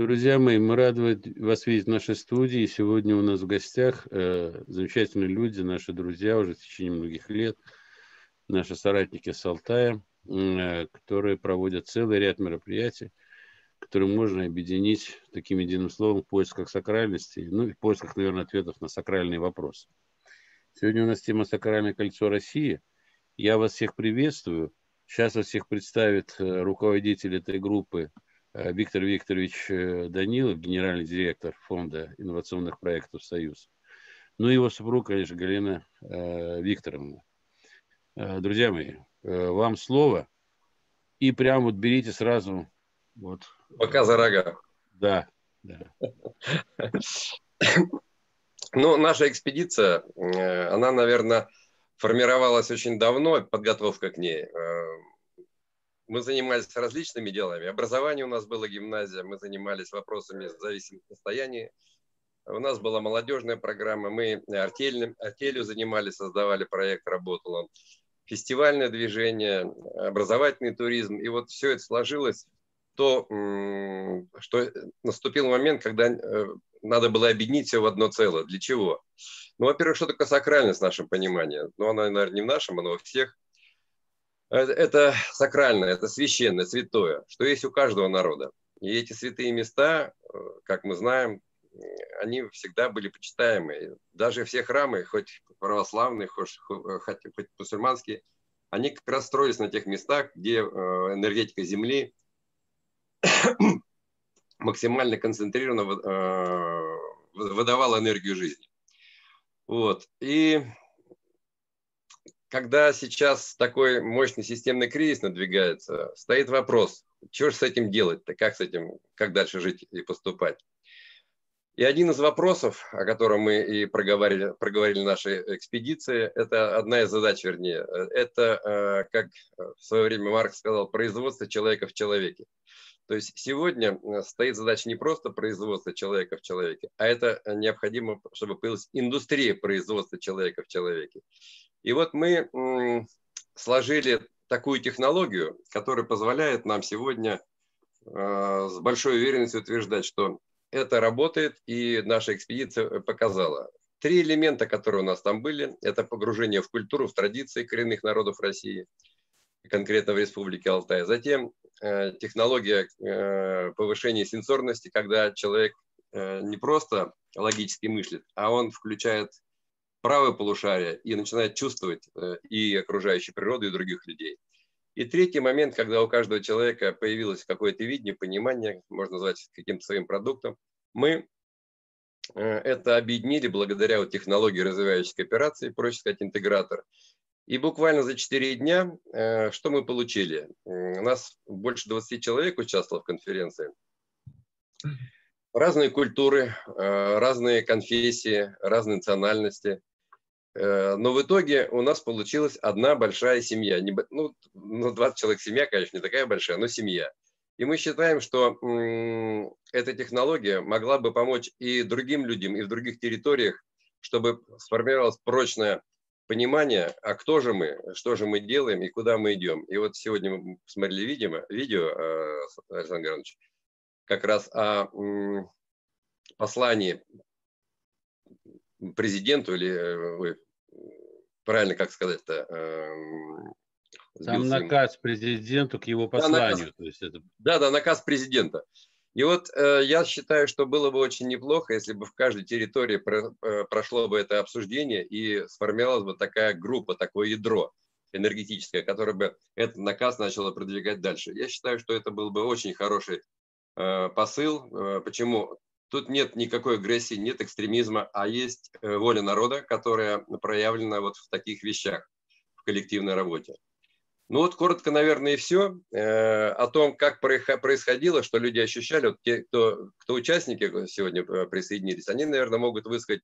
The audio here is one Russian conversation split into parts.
Друзья мои, мы рады вас видеть в нашей студии. Сегодня у нас в гостях э, замечательные люди, наши друзья уже в течение многих лет, наши соратники с Алтая, э, которые проводят целый ряд мероприятий, которые можно объединить таким единым словом в поисках сакральности, ну и в поисках, наверное, ответов на сакральные вопросы. Сегодня у нас тема «Сакральное кольцо России». Я вас всех приветствую. Сейчас вас всех представит э, руководитель этой группы – Виктор Викторович э, Данилов, генеральный директор фонда инновационных проектов «Союз». Ну и его супруг, конечно, Галина э, Викторовна. Друзья мои, вам слово. И прям вот берите сразу. Вот. Пока за рога. Да, да. Ну, наша экспедиция, она, наверное, формировалась очень давно, подготовка к ней мы занимались различными делами. Образование у нас было гимназия, мы занимались вопросами зависимых состояний. У нас была молодежная программа, мы артель, артелью занимались, создавали проект, работал он. Фестивальное движение, образовательный туризм. И вот все это сложилось то, что наступил момент, когда э, надо было объединить все в одно целое. Для чего? Ну, во-первых, что такое сакральность в нашем понимании? Ну, она, наверное, не в нашем, она у всех – это сакральное, это священное, святое, что есть у каждого народа. И эти святые места, э, как мы знаем, они всегда были почитаемы. Даже все храмы, хоть православные, хоть, хоть, хоть мусульманские, они как раз строились на тех местах, где э, энергетика Земли максимально концентрированно э, выдавала энергию жизни. Вот. И когда сейчас такой мощный системный кризис надвигается, стоит вопрос, что же с этим делать-то, как с этим, как дальше жить и поступать. И один из вопросов, о котором мы и проговорили, проговорили нашей экспедиции, это одна из задач, вернее, это, э, как в свое время Марк сказал, производство человека в человеке. То есть сегодня э, стоит задача не просто производства человека в человеке, а это необходимо, чтобы появилась индустрия производства человека в человеке. И вот мы сложили такую технологию, которая позволяет нам сегодня э, с большой уверенностью утверждать, что это работает, и наша экспедиция показала. Три элемента, которые у нас там были, это погружение в культуру, в традиции коренных народов России, конкретно в Республике Алтай. Затем э, технология э, повышения сенсорности, когда человек не просто логически мыслит, а он включает правое полушарие и начинает чувствовать э, и окружающую природу, и других людей. И третий момент, когда у каждого человека появилось какое-то видение, понимание, можно назвать каким-то своим продуктом, мы э, это объединили благодаря вот технологии развивающей кооперации, проще сказать, интегратор. И буквально за 4 дня э, что мы получили? У нас больше 20 человек участвовало в конференции. Разные культуры, разные конфессии, разные национальности. Э, но в итоге у нас получилась одна большая семья. Ну, 20 ну, человек семья, конечно, не такая большая, но семья. И мы считаем, что эта технология могла бы помочь и другим людям, и в других территориях, чтобы сформировалось прочное понимание, а кто же мы, что же мы делаем и куда мы идем. И вот сегодня мы посмотрели видимо, видео, э, Александр Гранович, как раз о послании президенту или э, ой, правильно как сказать-то? Эм, Там наказ президенту к его посланию. Да, наказ, то есть это... да, да, наказ президента. И вот э, я считаю, что было бы очень неплохо, если бы в каждой территории про, э, прошло бы это обсуждение и сформировалась бы такая группа, такое ядро энергетическое, которое бы этот наказ начало продвигать дальше. Я считаю, что это был бы очень хороший э, посыл. Э, почему? Тут нет никакой агрессии, нет экстремизма, а есть э, воля народа, которая проявлена вот в таких вещах, в коллективной работе. Ну вот коротко, наверное, и все. Э, о том, как происходило, что люди ощущали, вот те, кто, кто участники сегодня э, присоединились, они, наверное, могут высказать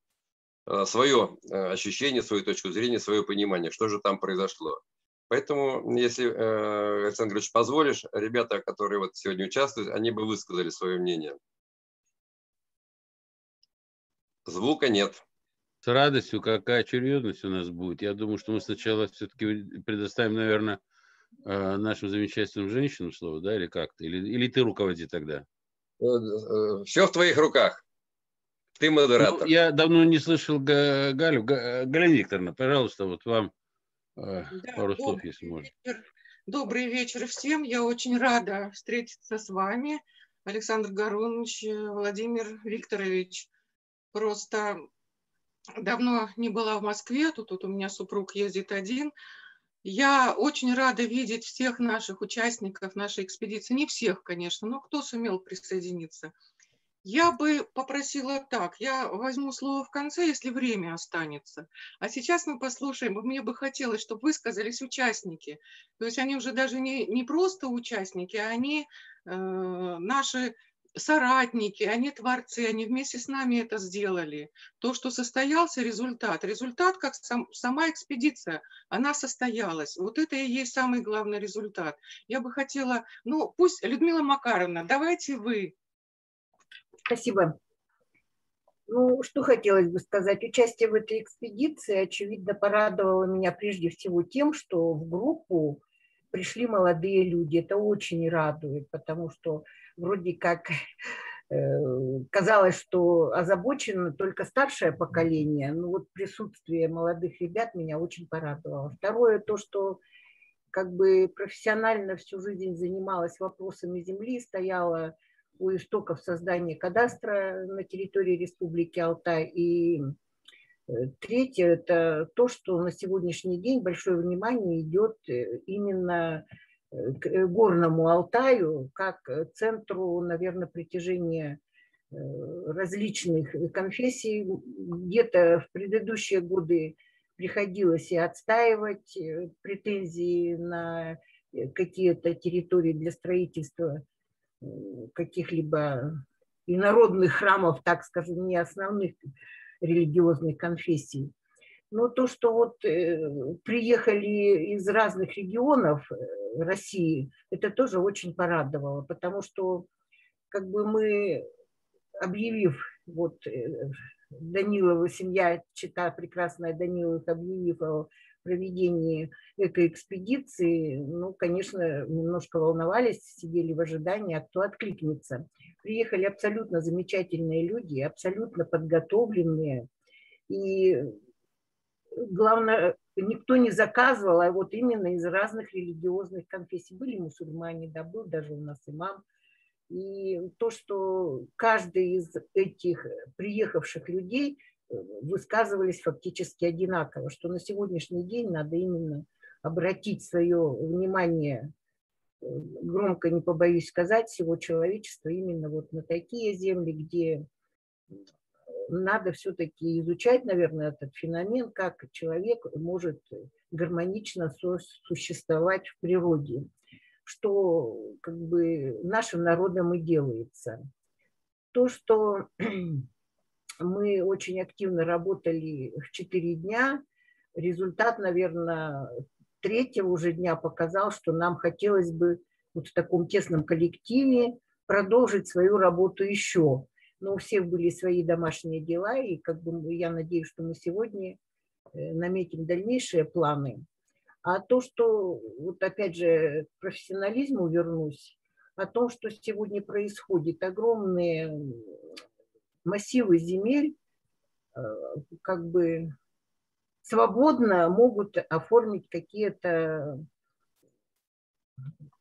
свое ощущение, свою точку зрения, свое понимание, что же там произошло. Поэтому, если, Александр Григорьевич, позволишь, ребята, которые вот сегодня участвуют, они бы высказали свое мнение. Звука нет. С радостью, какая очередность у нас будет. Я думаю, что мы сначала все-таки предоставим, наверное, э, нашим замечательным женщинам слово, да, или как-то? Или, или ты руководи тогда? все в твоих руках. Ты модератор. Ну, я давно не слышал Галю. Галя Викторовна, пожалуйста, вот вам да, пару слов, если можно. Добрый вечер всем. Я очень рада встретиться с вами, Александр Гарунович, Владимир Викторович. Просто давно не была в Москве, тут, тут у меня супруг ездит один. Я очень рада видеть всех наших участников нашей экспедиции. Не всех, конечно, но кто сумел присоединиться. Я бы попросила так, я возьму слово в конце, если время останется. А сейчас мы послушаем, мне бы хотелось, чтобы высказались участники. То есть они уже даже не, не просто участники, а они э, наши соратники, они творцы, они вместе с нами это сделали. То, что состоялся результат. Результат, как сам, сама экспедиция, она состоялась. Вот это и есть самый главный результат. Я бы хотела, ну пусть, Людмила Макаровна, давайте вы Спасибо. Ну, что хотелось бы сказать. Участие в этой экспедиции, очевидно, порадовало меня прежде всего тем, что в группу пришли молодые люди. Это очень радует, потому что вроде как э, казалось, что озабочено только старшее поколение. Но вот присутствие молодых ребят меня очень порадовало. Второе, то, что как бы профессионально всю жизнь занималась вопросами земли, стояла у истоков создания кадастра на территории Республики Алтай. И э, третье – это то, что на сегодняшний день большое внимание идет э, именно к горному Алтаю, как центру, наверное, притяжения различных конфессий. Где-то в предыдущие годы приходилось и отстаивать претензии на какие-то территории для строительства каких-либо инородных храмов, так скажем, не основных религиозных конфессий. Но то, что вот э, приехали из разных регионов э, России, это тоже очень порадовало, потому что как бы мы, объявив, вот э, Данилова семья, чита прекрасная Даниловых, объявив о проведении этой экспедиции, ну, конечно, немножко волновались, сидели в ожидании, а кто откликнется. Приехали абсолютно замечательные люди, абсолютно подготовленные. И главное, никто не заказывал, а вот именно из разных религиозных конфессий. Были мусульмане, да, был даже у нас имам. И то, что каждый из этих приехавших людей высказывались фактически одинаково, что на сегодняшний день надо именно обратить свое внимание, э, громко не побоюсь сказать, всего человечества именно вот на такие земли, где надо все-таки изучать, наверное, этот феномен, как человек может гармонично существовать в природе, что как бы нашим народом и делается. То, что мы очень активно работали в 4 дня. Результат, наверное, третьего уже дня показал, что нам хотелось бы вот в таком тесном коллективе продолжить свою работу еще. Но у всех были свои домашние дела, и как бы я надеюсь, что мы сегодня э, наметим дальнейшие планы. А то, что, вот опять же, к профессионализму вернусь, о том, что сегодня происходит, огромные массивы земель э, как бы свободно могут оформить какие-то,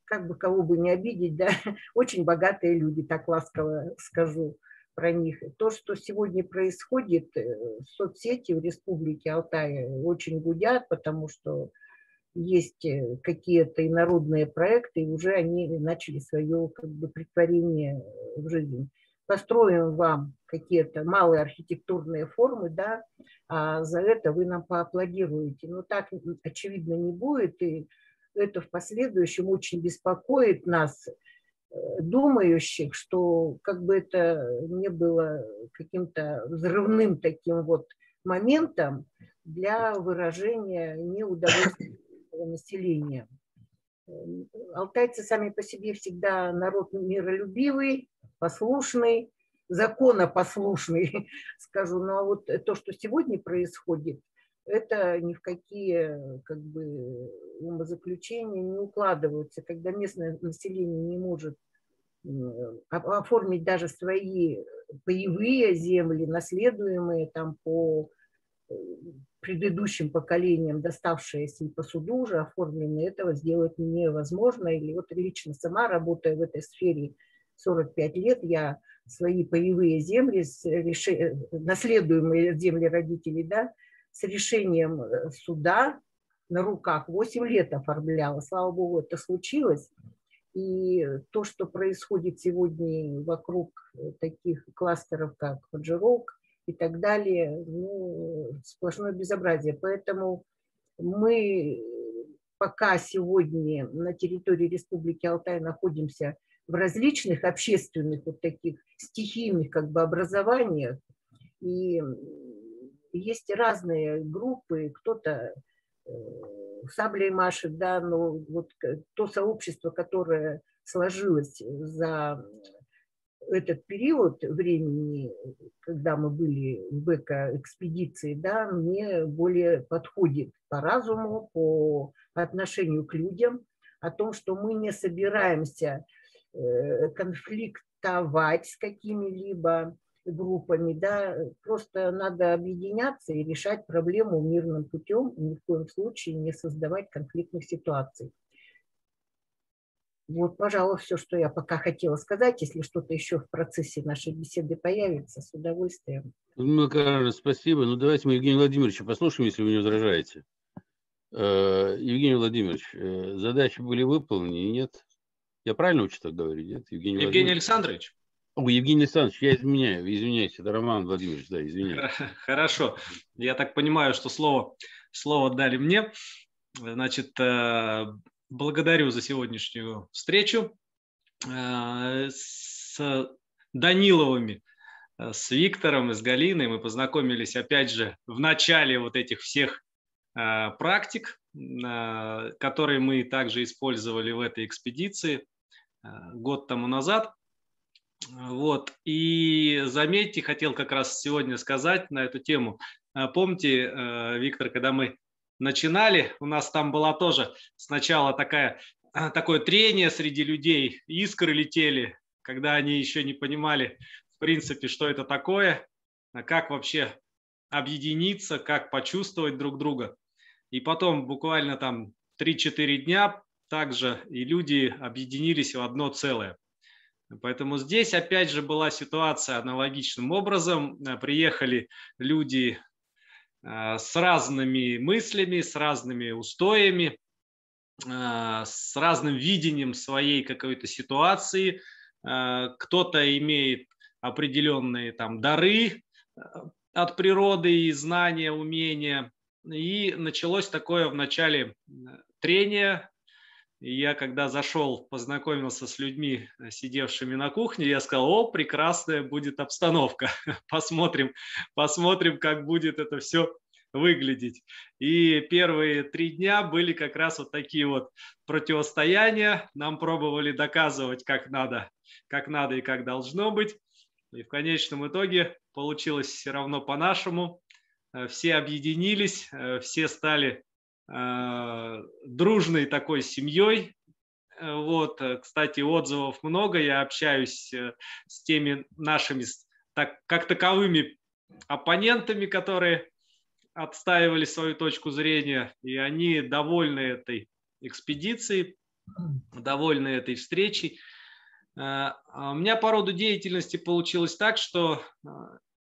как бы кого бы не обидеть, да, очень богатые люди, так ласково скажу про них. То, что сегодня происходит, в э, соцсети в Республике Алтай очень гудят, потому что есть э, какие-то инородные проекты, и уже они начали свое как бы, притворение в жизнь построим вам какие-то малые архитектурные формы, да, а за это вы нам поаплодируете. Но так, очевидно, не будет, и это в последующем очень беспокоит нас, э, думающих, что как бы это не было каким-то взрывным таким вот моментом для выражения неудовольствия населения. Алтайцы сами по себе всегда народ миролюбивый, послушный, законопослушный, скажу. Но вот то, что сегодня происходит, это ни в какие как бы, умозаключения не укладываются, когда местное население не может оформить даже свои боевые земли, наследуемые там по э, предыдущим поколениям, доставшиеся и по суду уже оформленные, этого сделать невозможно. Или вот лично сама, работая в этой сфере 45 лет, я свои боевые земли, наследуемые земли родителей, да, с решением э, суда на руках 8 лет оформляла. Слава богу, это случилось. И то, что происходит сегодня вокруг таких кластеров, как Фаджирок и так далее, ну, сплошное безобразие. Поэтому мы пока сегодня на территории Республики Алтай находимся в различных общественных вот таких стихийных как бы образованиях, и есть разные группы, кто-то э, саблей машет, да, но вот то сообщество, которое сложилось за этот период времени, когда мы были в эко-экспедиции, да, мне более подходит по разуму, по отношению к людям, о том, что мы не собираемся э, конфликтовать с какими-либо группами, да, просто надо объединяться и решать проблему мирным путем, ни в коем случае не создавать конфликтных ситуаций. Вот, пожалуй, все, что я пока хотела сказать. Если что-то еще в процессе нашей беседы появится, с удовольствием. Ну, Карина, спасибо. Ну, давайте мы Евгения Владимировича послушаем, если вы не возражаете. Э, Евгений Владимирович, э, задачи были выполнены, нет? Я правильно учу так говорить, нет? Евгений, Евгений Александрович? О, Евгений Александрович, я изменяю, извиняюсь, это Роман Владимирович, да, извиняюсь. Хорошо, я так понимаю, что слово, слово дали мне. Значит, э, благодарю за сегодняшнюю встречу э, с Даниловыми, э, с Виктором с Галиной. Мы познакомились, опять же, в начале вот этих всех практик, которые мы также использовали в этой экспедиции год тому назад. Вот. И заметьте, хотел как раз сегодня сказать на эту тему. А, помните, э, Виктор, когда мы начинали, у нас там была тоже сначала такая, а, такое трение среди людей, искры летели, когда они еще не понимали, в принципе, что это такое, а как вообще объединиться, как почувствовать друг друга. И потом буквально там 3-4 дня также и люди объединились в одно целое. Поэтому здесь опять же была ситуация аналогичным образом. Э, приехали люди э, с разными мыслями, с разными устоями, э, с разным видением своей какой-то ситуации. Кто-то имеет определенные там дары от природы и знания, умения. И началось такое в начале трение, и я, когда зашел, познакомился с людьми, э, сидевшими на кухне, я сказал, о, прекрасная будет обстановка. посмотрим, посмотрим, как будет это все выглядеть. И первые три дня были как раз вот такие вот противостояния. Нам пробовали доказывать, как надо, как надо и как должно быть. И в конечном итоге получилось все равно по-нашему. Э, все объединились, э, все стали дружной такой семьей. Э, вот, э, кстати, отзывов много. Я общаюсь с теми нашими так, как таковыми оппонентами, которые отстаивали свою точку зрения, и они довольны этой экспедицией, довольны этой встречей. А у меня по роду деятельности получилось так, что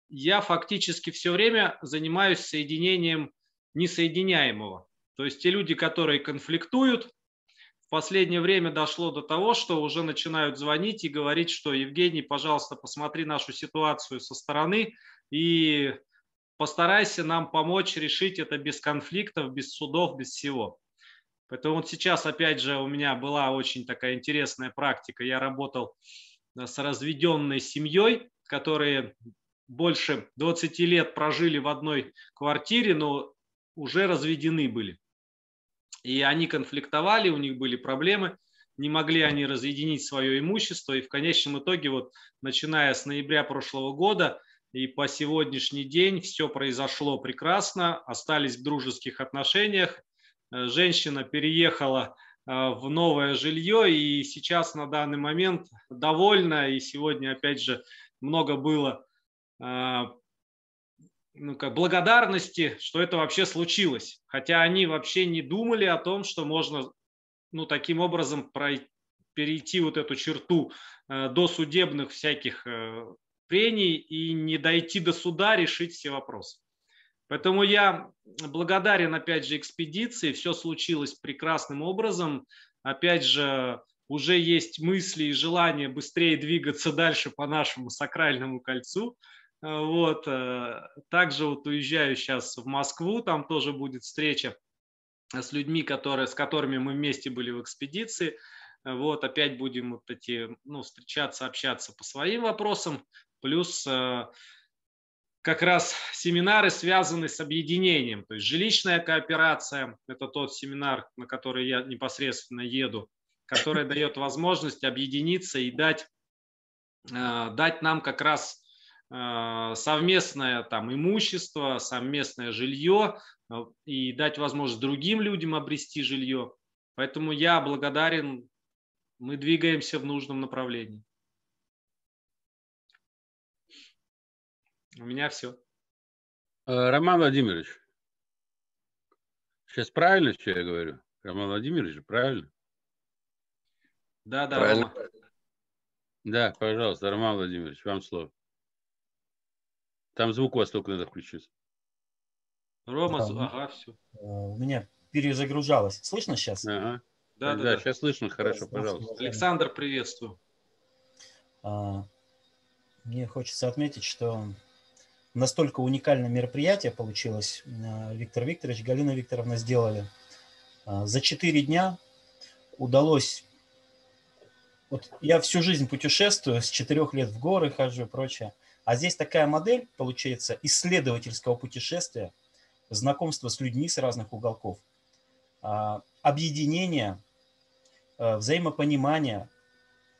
я фактически все время занимаюсь соединением несоединяемого. То есть те люди, которые конфликтуют, в последнее время дошло до того, что уже начинают звонить и говорить, что Евгений, пожалуйста, посмотри нашу ситуацию со стороны и постарайся нам помочь решить это без конфликтов, без судов, без всего. Поэтому вот сейчас, опять же, у меня была очень такая интересная практика. Я работал э, с разведенной семьей, которые больше 20 лет прожили в одной квартире, но уже разведены были и они конфликтовали, у них были проблемы, не могли они разъединить свое имущество, и в конечном итоге, вот, начиная с ноября прошлого года и по сегодняшний день все произошло прекрасно, остались в дружеских отношениях, э, женщина переехала в новое жилье, и сейчас на данный момент довольна, и сегодня, опять же, много было ну, как благодарности, что это вообще случилось. Хотя они вообще не думали о том, что можно ну, таким образом пройти, перейти вот эту черту э, до судебных всяких э, прений и не дойти до суда, решить все вопросы. Поэтому я благодарен, опять же, экспедиции. Все случилось прекрасным образом. Опять же, уже есть мысли и желание быстрее двигаться дальше по нашему сакральному кольцу. Э, вот. Э, также вот уезжаю сейчас в Москву, там тоже будет встреча с людьми, которые, с которыми мы вместе были в экспедиции. Э, вот, опять будем вот эти, ну, встречаться, общаться по своим вопросам. Плюс как раз семинары связаны с объединением. То есть жилищная кооперация – это тот семинар, на который я непосредственно еду, который дает возможность объединиться и дать, дать нам как раз совместное там имущество, совместное жилье э, и дать возможность другим людям обрести жилье. Поэтому я благодарен, мы двигаемся в нужном направлении. У меня все. Э, Роман Владимирович, сейчас правильно, что я говорю? Роман Владимирович, правильно? Да, да. Правильно. Рома. Да, пожалуйста, Роман Владимирович, вам слово. Там звук у вас только надо включить. Рома, да, ага, все. Э, у меня перезагружалось. Слышно сейчас? Ага. Да, да, да, да. сейчас слышно, хорошо, пожалуйста. Александр, приветствую. А, мне хочется отметить, что настолько уникальное мероприятие получилось. Э, Виктор Викторович, Галина Викторовна сделали. А, за четыре дня удалось... Вот я всю жизнь путешествую, с четырех лет в горы хожу и прочее. А здесь такая модель, получается, исследовательского путешествия, знакомство с людьми с разных уголков, а, объединение, а, взаимопонимание,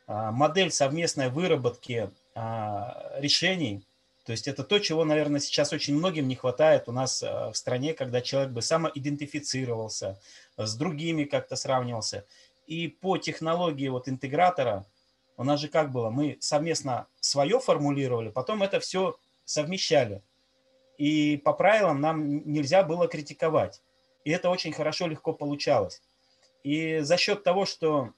а, модель совместной выработки решений. То есть это то, чего, наверное, сейчас очень многим не хватает у нас в стране, когда человек бы самоидентифицировался, с другими как-то сравнивался. И по технологии вот интегратора у нас же как было? Мы совместно свое формулировали, потом это все совмещали. И по правилам нам нельзя было критиковать. И это очень хорошо, легко получалось. И за счет того, что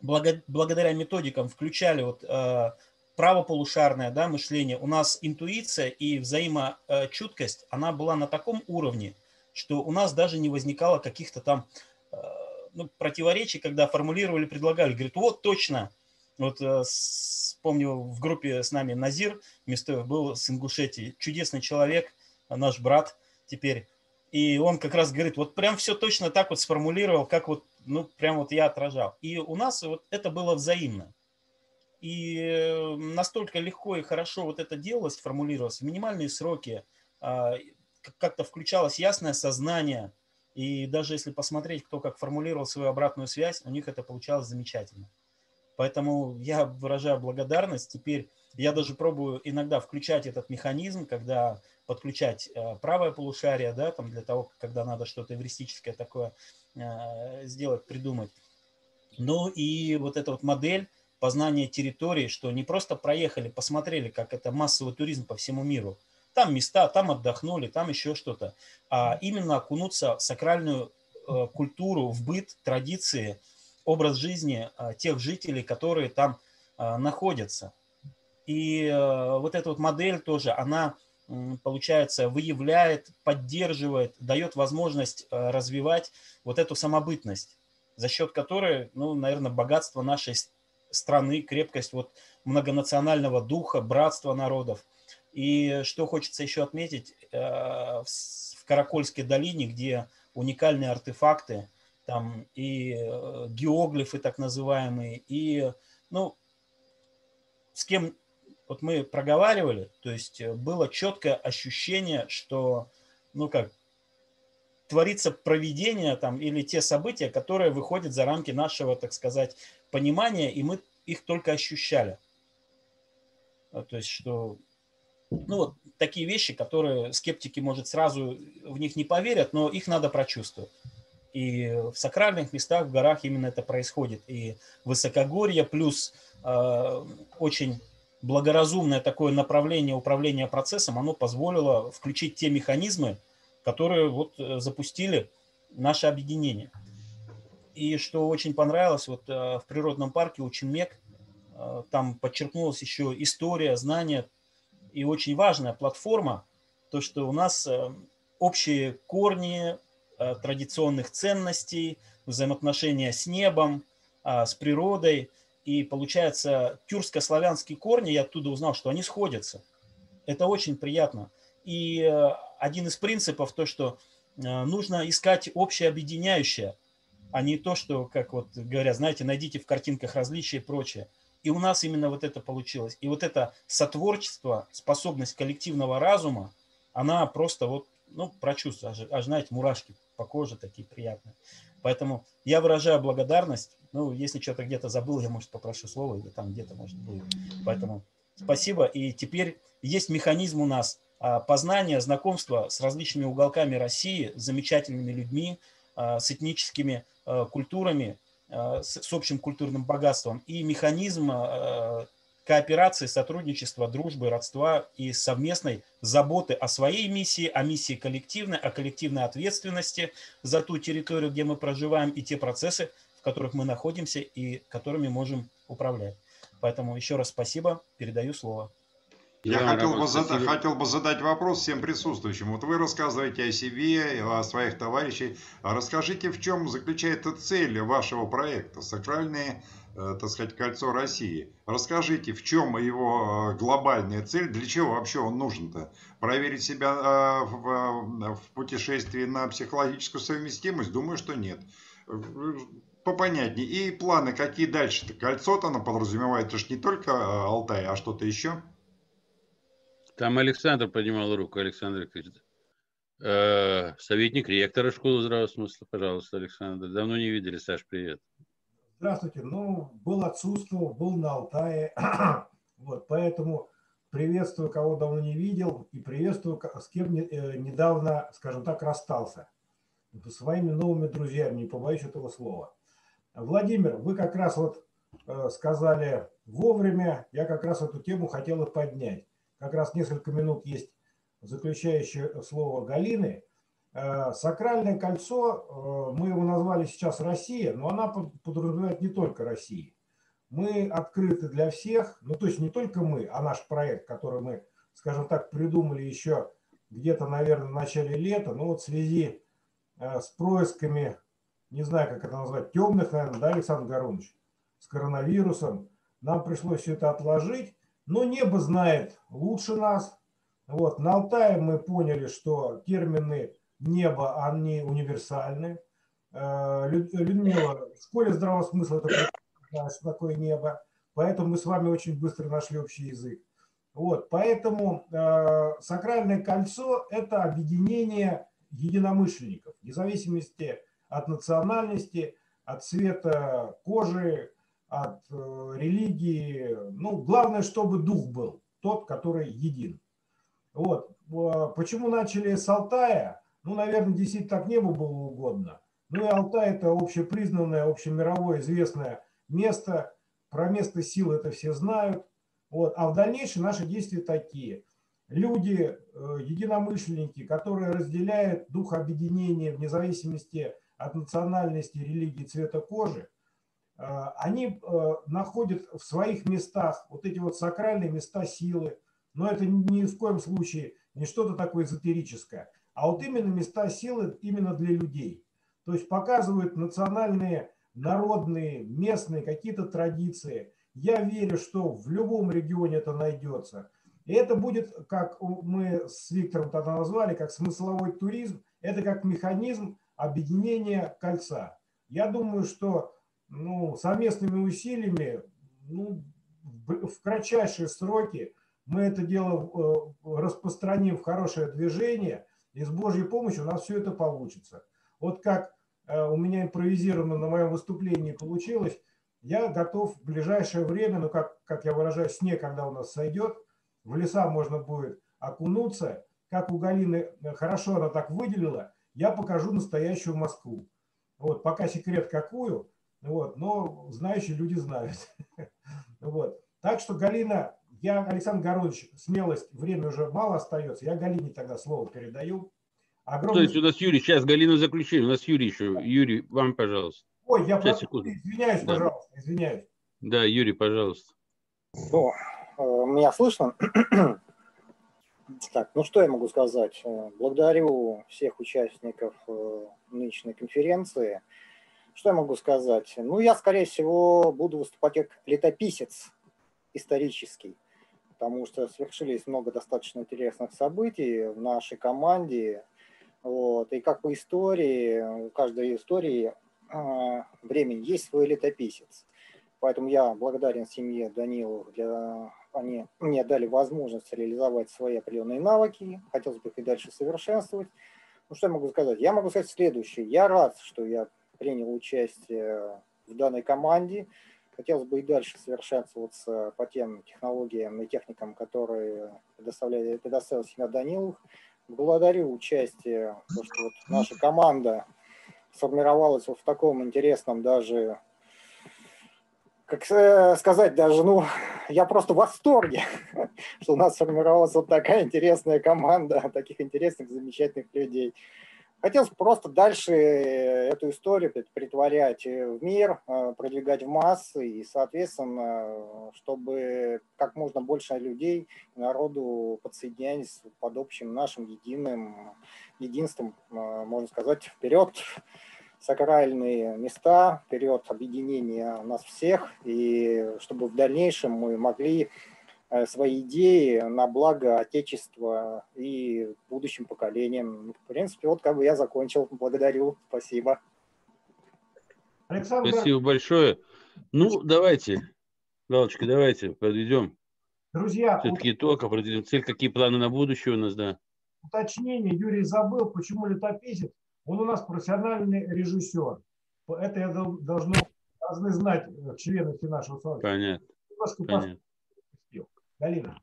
благодаря методикам включали вот, э, правополушарное да, мышление, у нас интуиция и взаимочуткость, она была на таком уровне, что у нас даже не возникало каких-то там э, ну, противоречий, когда формулировали, предлагали. Говорит, вот точно, вот э, помню, в группе с нами Назир Местоев был с Ингушетии. Чудесный человек, наш брат теперь. И он как раз говорит, вот прям все точно так вот сформулировал, как вот, ну, прям вот я отражал. И у нас вот это было взаимно. И э, настолько легко и хорошо вот это делалось, формулировалось в минимальные сроки, а, как-то включалось ясное сознание. И даже если посмотреть, кто как формулировал свою обратную связь, у них это получалось замечательно. Поэтому я выражаю благодарность. Теперь я даже пробую иногда включать этот механизм, когда подключать э, правое полушарие, да, там для того, когда надо что-то эвристическое такое э, сделать, придумать. Ну и вот эта вот модель познания территории, что не просто проехали, посмотрели, как это массовый туризм по всему миру, там места, там отдохнули, там еще что-то, а именно окунуться в сакральную э, культуру, в быт, традиции – образ жизни а, тех жителей, которые там а, находятся. И э, вот эта вот модель тоже, она, получается, выявляет, поддерживает, дает возможность э, развивать вот эту самобытность, за счет которой, ну, наверное, богатство нашей страны, крепкость вот многонационального духа, братства народов. И что хочется еще отметить, э, в Каракольской долине, где уникальные артефакты – там и э, геоглифы так называемые, и, ну, с кем вот мы проговаривали, то есть э, было четкое ощущение, что, ну как, творится проведение там или те события, которые выходят за рамки нашего, так сказать, понимания, и мы их только ощущали. А, то есть, что, ну вот такие вещи, которые скептики, может, сразу в них не поверят, но их надо прочувствовать. И в сакральных местах, в горах именно это происходит. И высокогорье плюс э, очень благоразумное такое направление управления процессом, оно позволило включить те механизмы, которые вот э, запустили наше объединение. И что очень понравилось, вот э, в природном парке Учинмек, э, там подчеркнулась еще история, знания и очень важная платформа, то, что у нас общие корни традиционных ценностей, взаимоотношения с небом, с природой. И получается, тюркско-славянские корни, я оттуда узнал, что они сходятся. Это очень приятно. И один из принципов то, что э, нужно искать общее объединяющее, а не то, что, как вот говорят, знаете, найдите в картинках различия и прочее. И у нас именно вот это получилось. И вот это сотворчество, способность коллективного разума, она просто вот, ну, прочувствую, аж, аж знаете, мурашки по коже такие приятные. Поэтому я выражаю благодарность. Ну, если что-то где-то забыл, я, может, попрошу слово, или там где-то, может, будет. Поэтому спасибо. И теперь есть механизм у нас а, познание, знакомство с различными уголками России, с замечательными людьми, а, с этническими а, культурами, с общим культурным богатством и механизм кооперации, сотрудничества, дружбы, родства и совместной заботы о своей миссии, о миссии коллективной, о коллективной ответственности за ту территорию, где мы проживаем, и те процессы, в которых мы находимся и которыми можем управлять. Поэтому еще раз спасибо, передаю слово. Я хотел бы, задать, хотел бы задать вопрос всем присутствующим. Вот вы рассказываете о себе, о своих товарищах. А расскажите, в чем заключается цель вашего проекта «Сакральное, э, так сказать, кольцо России». Расскажите, в чем его э, глобальная цель, для чего вообще он нужен-то? Проверить себя э, в, путешествии на психологическую совместимость? Думаю, что нет попонятнее. И планы какие дальше-то? Кольцо-то оно подразумевает, это же не только Алтай, а что-то еще? Там Александр поднимал руку, Александр Э, советник ректора школы здравого смысла, пожалуйста, Александр. Давно не видели, Саш, привет. Здравствуйте. Ну, был отсутствовал, был на Алтае. вот, поэтому приветствую, кого давно не видел, и приветствую, с кем э, недавно, скажем так, расстался. Своими новыми друзьями, не побоюсь этого слова. Владимир, вы как раз вот э, сказали вовремя, я как раз эту тему хотел и поднять как раз несколько минут есть заключающее слово Галины. Э, сакральное кольцо, э, мы его назвали сейчас Россия, но она подразумевает не только Россию. Мы открыты для всех, ну то есть не только мы, а наш проект, который мы, скажем так, придумали еще где-то, наверное, в начале лета, но вот в связи э, с происками, не знаю, как это назвать, темных, наверное, да, Александр Горунович, с коронавирусом, нам пришлось все это отложить. Но небо знает лучше нас. Вот. На Алтае мы поняли, что термины небо, они универсальны. Э, Людмила, в школе здравого смысла знает, что такое небо. Поэтому мы с вами очень быстро нашли общий язык. Вот, поэтому э, сакральное кольцо – это объединение единомышленников, вне зависимости от национальности, от цвета кожи, от э, религии. Ну, главное, чтобы дух был тот, который един. Вот. Почему начали с Алтая? Ну, наверное, действительно так небу было угодно. Ну и Алтай – это общепризнанное, общемировое известное место. Про место силы это все знают. Вот. А в дальнейшем наши действия такие. Люди, э, единомышленники, которые разделяют дух объединения вне зависимости от национальности, религии, цвета кожи, Э, они э, находят в своих местах вот эти вот сакральные места силы, но это ни в коем случае не что-то такое эзотерическое, а вот именно места силы именно для людей. То есть показывают национальные, народные, местные какие-то традиции. Я верю, что в любом регионе это найдется. И это будет, как мы с Виктором тогда назвали, как смысловой туризм, это как механизм объединения кольца. Я думаю, что ну, совместными усилиями ну, в кратчайшие сроки мы это дело э, распространим в хорошее движение, и с Божьей помощью у нас все это получится. Вот как э, у меня импровизированно на моем выступлении получилось, я готов в ближайшее время, ну как, как я выражаюсь, снег, когда у нас сойдет, в леса можно будет окунуться, как у Галины э, хорошо она так выделила, я покажу настоящую Москву. Вот, пока секрет какую, вот, но знающие люди знают. Вот. Так что, Галина, я, Александр Горович, смелость, время уже мало остается. Я Галине тогда слово передаю. Огромный... Стойте, у нас Юрий, сейчас Галина заключение. У нас Юрий еще. Юрий, вам, пожалуйста. Ой, я сейчас, прошу, извиняюсь, да. пожалуйста, извиняюсь. Да, Юрий, пожалуйста. О, э, меня слышно? Так, ну что я могу сказать? Э, благодарю всех участников э, нынешней конференции. Что я могу сказать? Ну, я, скорее всего, буду выступать как летописец исторический, потому что свершились много достаточно интересных событий в нашей команде. Вот. И как по истории, у каждой истории э, времени есть свой летописец. Поэтому я благодарен семье Даниловых для они мне дали возможность реализовать свои определенные навыки, хотелось бы их и дальше совершенствовать. Ну, что я могу сказать? Я могу сказать следующее. Я рад, что я принял участие в данной команде. Хотелось бы и дальше совершенствоваться по тем технологиям и техникам, которые предоставляет, предоставил семья Данилов. Благодарю участие, то, что вот наша команда сформировалась вот в таком интересном даже как э, сказать даже, ну, я просто в восторге, что у нас сформировалась вот такая интересная команда таких интересных, замечательных людей. Хотелось просто дальше эту историю притворять в мир, э, продвигать в массы и, соответственно, чтобы как можно больше людей, народу подсоединялись под общим нашим единым единством, э, можно сказать, вперед. Сакральные места, период объединения нас всех, и чтобы в дальнейшем мы могли э, свои идеи на благо Отечества и будущим поколениям. В принципе, вот как бы я закончил. Благодарю. Спасибо. Александр... Спасибо большое. Ну, давайте, Галочка, давайте подведем. Друзья, все-таки итог, определим цель, какие планы на будущее у нас, да. Уточнение, Юрий забыл, почему летописец он у нас профессиональный режиссер. Это я должны, должны знать э, члены нашего сообщества. Понятно. Немножко Понятно. Галина.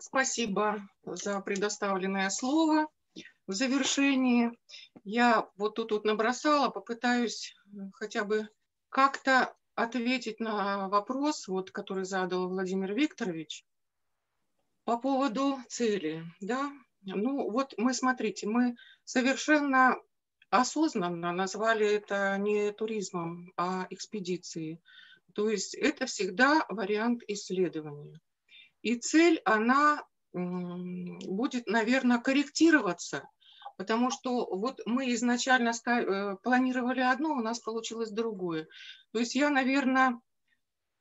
Спасибо за предоставленное слово. В завершении я вот тут вот набросала, попытаюсь э, хотя бы как-то ответить на вопрос, вот, который задал Владимир Викторович по поводу цели. Да? Ну вот мы, смотрите, мы совершенно осознанно назвали это не туризмом, а экспедицией. То есть это всегда вариант исследования. И цель, она будет, наверное, корректироваться, потому что вот мы изначально э, планировали одно, у нас получилось другое. То есть я, наверное,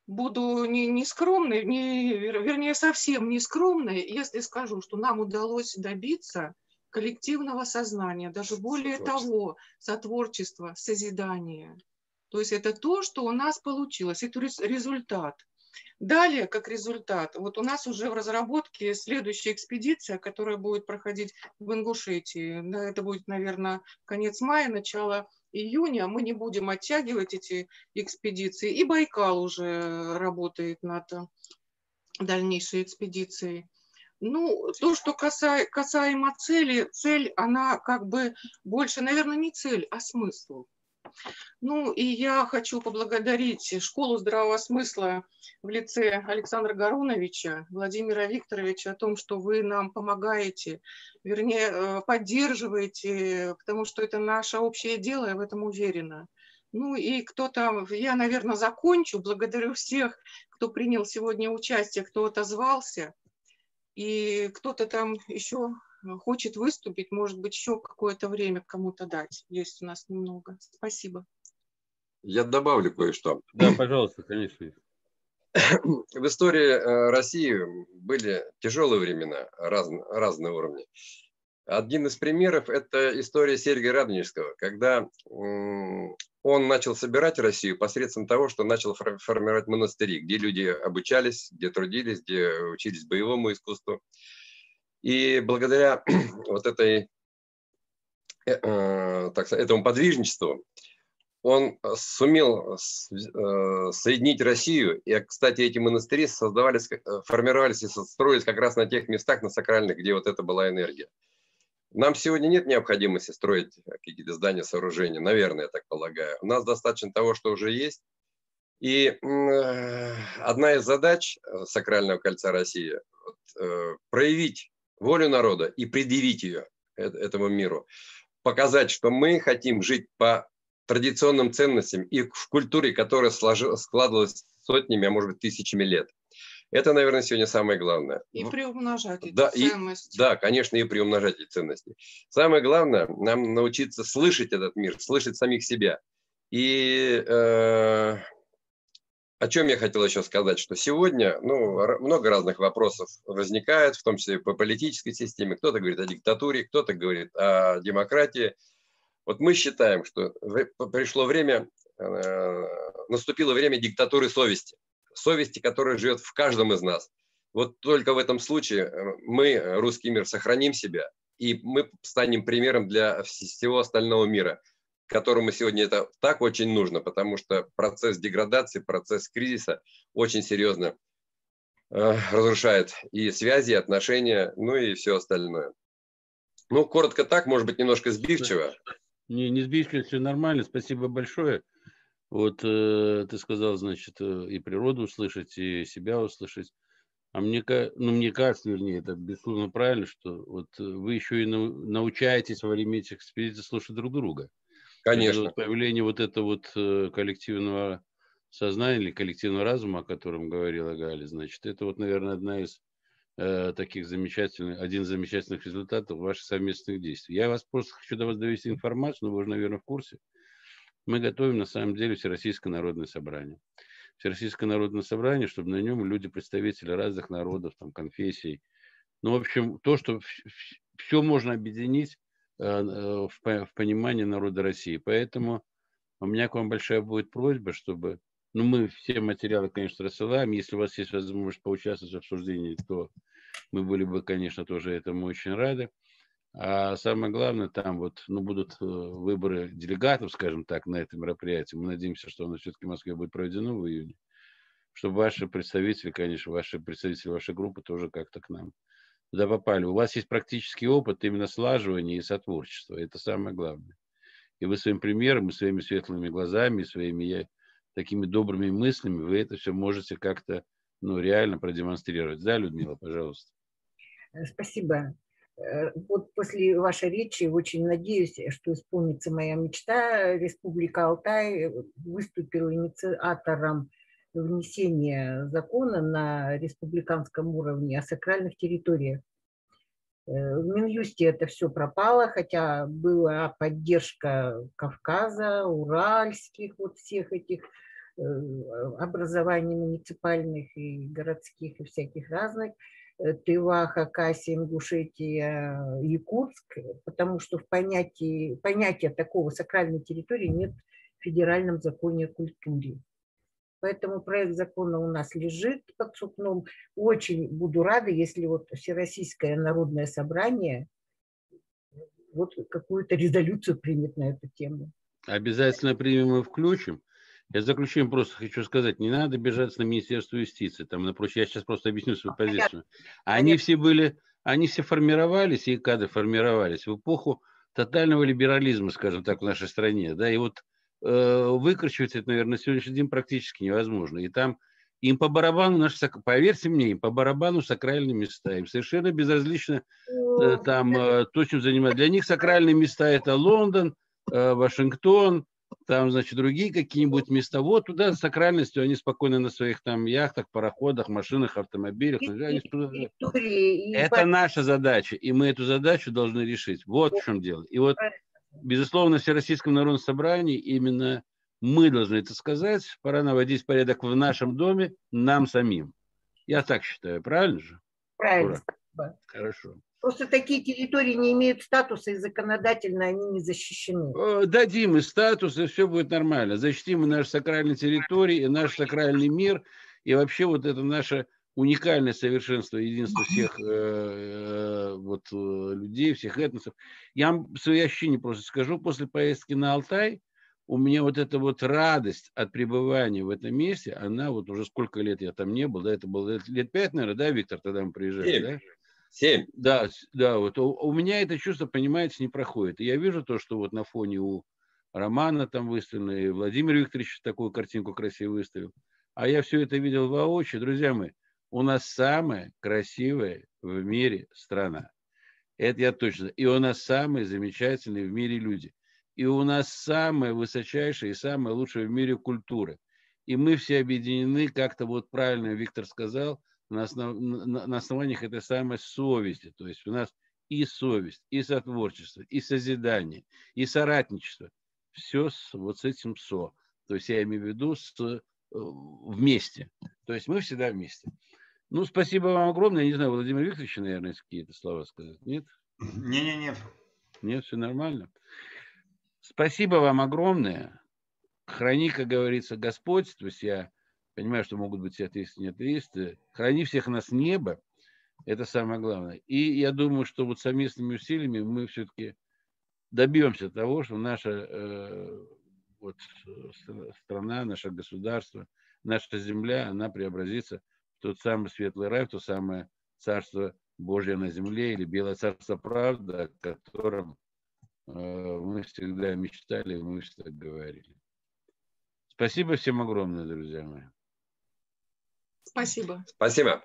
буду не, не скромной, не, вернее, совсем не скромной, если скажу, что нам удалось добиться коллективного сознания, даже более того, сотворчества, созидания. То есть это то, что у нас получилось, это результат. Далее, как результат, вот у нас уже в разработке следующая экспедиция, которая будет проходить в Ингушетии. Это будет, наверное, конец мая, начало июня. Мы не будем оттягивать эти экспедиции. И Байкал уже работает над дальнейшей экспедицией. Ну, то, что каса, касаемо цели, цель, она как бы больше, наверное, не цель, а смысл. Ну, и я хочу поблагодарить Школу здравого смысла в лице Александра Гаруновича, Владимира Викторовича о том, что вы нам помогаете, вернее, э, поддерживаете, потому что это наше общее дело, я в этом уверена. Ну и кто-то, я, наверное, закончу. Благодарю всех, кто принял сегодня участие, кто отозвался и кто-то там еще хочет выступить, может быть, еще какое-то время кому-то дать. Есть у нас немного. Спасибо. Я добавлю кое-что. Да, пожалуйста, конечно. В истории э, России были тяжелые времена, раз, разные уровни. Один из примеров – это история Сергия Радонежского, когда он начал собирать Россию посредством того, что начал формировать монастыри, где люди обучались, где трудились, где учились боевому искусству. И благодаря вот этой, э, э, так сказать, этому подвижничеству он сумел э, соединить Россию. И, кстати, эти монастыри создавались, формировались и строились как раз на тех местах, на сакральных, где вот это была энергия. Нам сегодня нет необходимости строить какие-то здания, сооружения, наверное, я так полагаю. У нас достаточно того, что уже есть. И одна из задач Сакрального кольца России вот, – проявить волю народа и предъявить ее этому миру. Показать, что мы хотим жить по традиционным ценностям и в культуре, которая складывалась сотнями, а может быть тысячами лет. Это, наверное, сегодня самое главное. И приумножать эти да, ценности. И, да, конечно, и приумножать эти ценности. Самое главное, нам научиться слышать этот мир, слышать самих себя. И э, о чем я хотел еще сказать, что сегодня ну, много разных вопросов возникает, в том числе по политической системе. Кто-то говорит о диктатуре, кто-то говорит о демократии. Вот мы считаем, что пришло время, э, наступило время диктатуры совести совести, которая живет в каждом из нас. Вот только в этом случае э, мы, русский мир, сохраним себя, и мы станем примером для всего остального мира, которому сегодня это так очень нужно, потому что процесс деградации, процесс кризиса очень серьезно э, разрушает и связи, и отношения, ну и все остальное. Ну, коротко так, может быть, немножко сбивчиво. Не, не сбивчиво, все нормально. Спасибо большое. Вот э, ты сказал, значит, э, и природу услышать, и себя услышать. А мне, ну, мне кажется, вернее, это безусловно правильно, что вот вы еще и научаетесь во время этих экспедиций слушать друг друга. Конечно. вот появление вот этого вот э, коллективного сознания или коллективного разума, о котором говорила Галя, значит, это вот, наверное, одна из э, таких замечательных, один из замечательных результатов ваших совместных действий. Я вас просто хочу до вас довести информацию, но вы уже, наверное, в курсе, мы готовим на самом деле Всероссийское народное собрание. Всероссийское народное собрание, чтобы на нем люди, представители разных народов, там, конфессий. Ну, в общем, то, что все можно объединить э, э, в понимании народа России. Поэтому у меня к вам большая будет просьба, чтобы ну, мы все материалы, конечно, рассылаем. Если у вас есть возможность поучаствовать в обсуждении, то мы были бы, конечно, тоже этому очень рады. А самое главное, там вот, ну, будут э, выборы делегатов, скажем так, на это мероприятие. Мы надеемся, что оно все-таки в Москве будет проведено в июне. Чтобы ваши представители, конечно, ваши представители вашей группы тоже как-то к нам туда попали. У вас есть практический опыт именно слаживания и сотворчества. Это самое главное. И вы своим примером, и своими светлыми глазами, и своими такими добрыми мыслями, вы это все можете как-то ну, реально продемонстрировать. Да, Людмила, пожалуйста. Спасибо. Э, вот после вашей речи очень надеюсь, что исполнится моя мечта. Республика Алтай выступила инициатором внесения закона на республиканском уровне о сакральных территориях. Э, в Минюсте это все пропало, хотя была поддержка Кавказа, уральских, вот всех этих э, образований муниципальных и городских и всяких разных. Э, Тыва, Хакасия, Ингушетия, Якутск, потому что в понятии, понятия такого сакральной территории нет в федеральном законе о культуре. Поэтому проект закона у нас лежит под сукном. Очень буду рада, если вот Всероссийское народное собрание вот какую-то резолюцию примет на эту тему. Обязательно примем и включим. Я в заключение просто хочу сказать, не надо бежать на Министерство юстиции, там, напротив, я сейчас просто объясню свою позицию. Они все были, они все формировались, и кадры формировались в эпоху тотального либерализма, скажем так, в нашей стране, да, и вот выкручивать это, наверное, на сегодняшний день практически невозможно. И там им по барабану, наши, поверьте мне, им по барабану сакральные места. Им совершенно безразлично э, там э, то, чем занимаются. Для них сакральные места – это Лондон, э, Вашингтон, там, значит, другие какие-нибудь места. Вот туда с сакральностью они спокойно на своих там яхтах, пароходах, машинах, автомобилях. Они. Это наша задача, и мы эту задачу должны решить. Вот в чем дело. И вот, безусловно, Всероссийском народном собрании именно мы должны это сказать. Пора наводить порядок в нашем доме, нам самим. Я так считаю, правильно же? Правильно. Ура. Хорошо. Просто такие территории не имеют статуса, и законодательно они не защищены. Дадим и статус, и все будет нормально. Защитим и наши сакральные территории, и наш сакральный мир, и вообще вот это наше уникальное совершенство, единство всех э, э, вот, э, людей, всех этносов. Я вам свои ощущения просто скажу. После поездки на Алтай у меня вот эта вот радость от пребывания в этом месте, она вот уже сколько лет я там не был, да, это было лет пять, наверное, да, Виктор, тогда мы приезжали, да? Семь. Да, да, вот у, у меня это чувство, понимаете, не проходит. И я вижу то, что вот на фоне у Романа там выставлено, и Владимир Викторович такую картинку красиво выставил. А я все это видел воочию. Друзья мои, у нас самая красивая в мире страна. Это я точно. И у нас самые замечательные в мире люди. И у нас самая высочайшая и самая лучшая в мире культура. И мы все объединены, как-то вот правильно Виктор сказал, на, основ, на, основаниях этой самой совести. То есть у нас и совесть, и сотворчество, и созидание, и соратничество. Все с, вот с этим со. То есть я имею в виду с, э, вместе. То есть мы всегда вместе. Ну, спасибо вам огромное. Я не знаю, Владимир Викторович, наверное, какие-то слова сказать. Нет? Не-не-не. Нет, все нормально. Спасибо вам огромное. Храни, как говорится, Господь. То есть я понимаю, что могут быть атеисты, не атеисты. Храни всех нас небо. Это самое главное. И я думаю, что вот совместными усилиями мы все-таки добьемся того, что наша э, вот, страна, наше государство, наша земля, она преобразится тот самый светлый рай, то самое царство Божье на земле или белое царство правды, о котором э, мы всегда мечтали, мы всегда говорили. Спасибо всем огромное, друзья мои. Спасибо. Спасибо.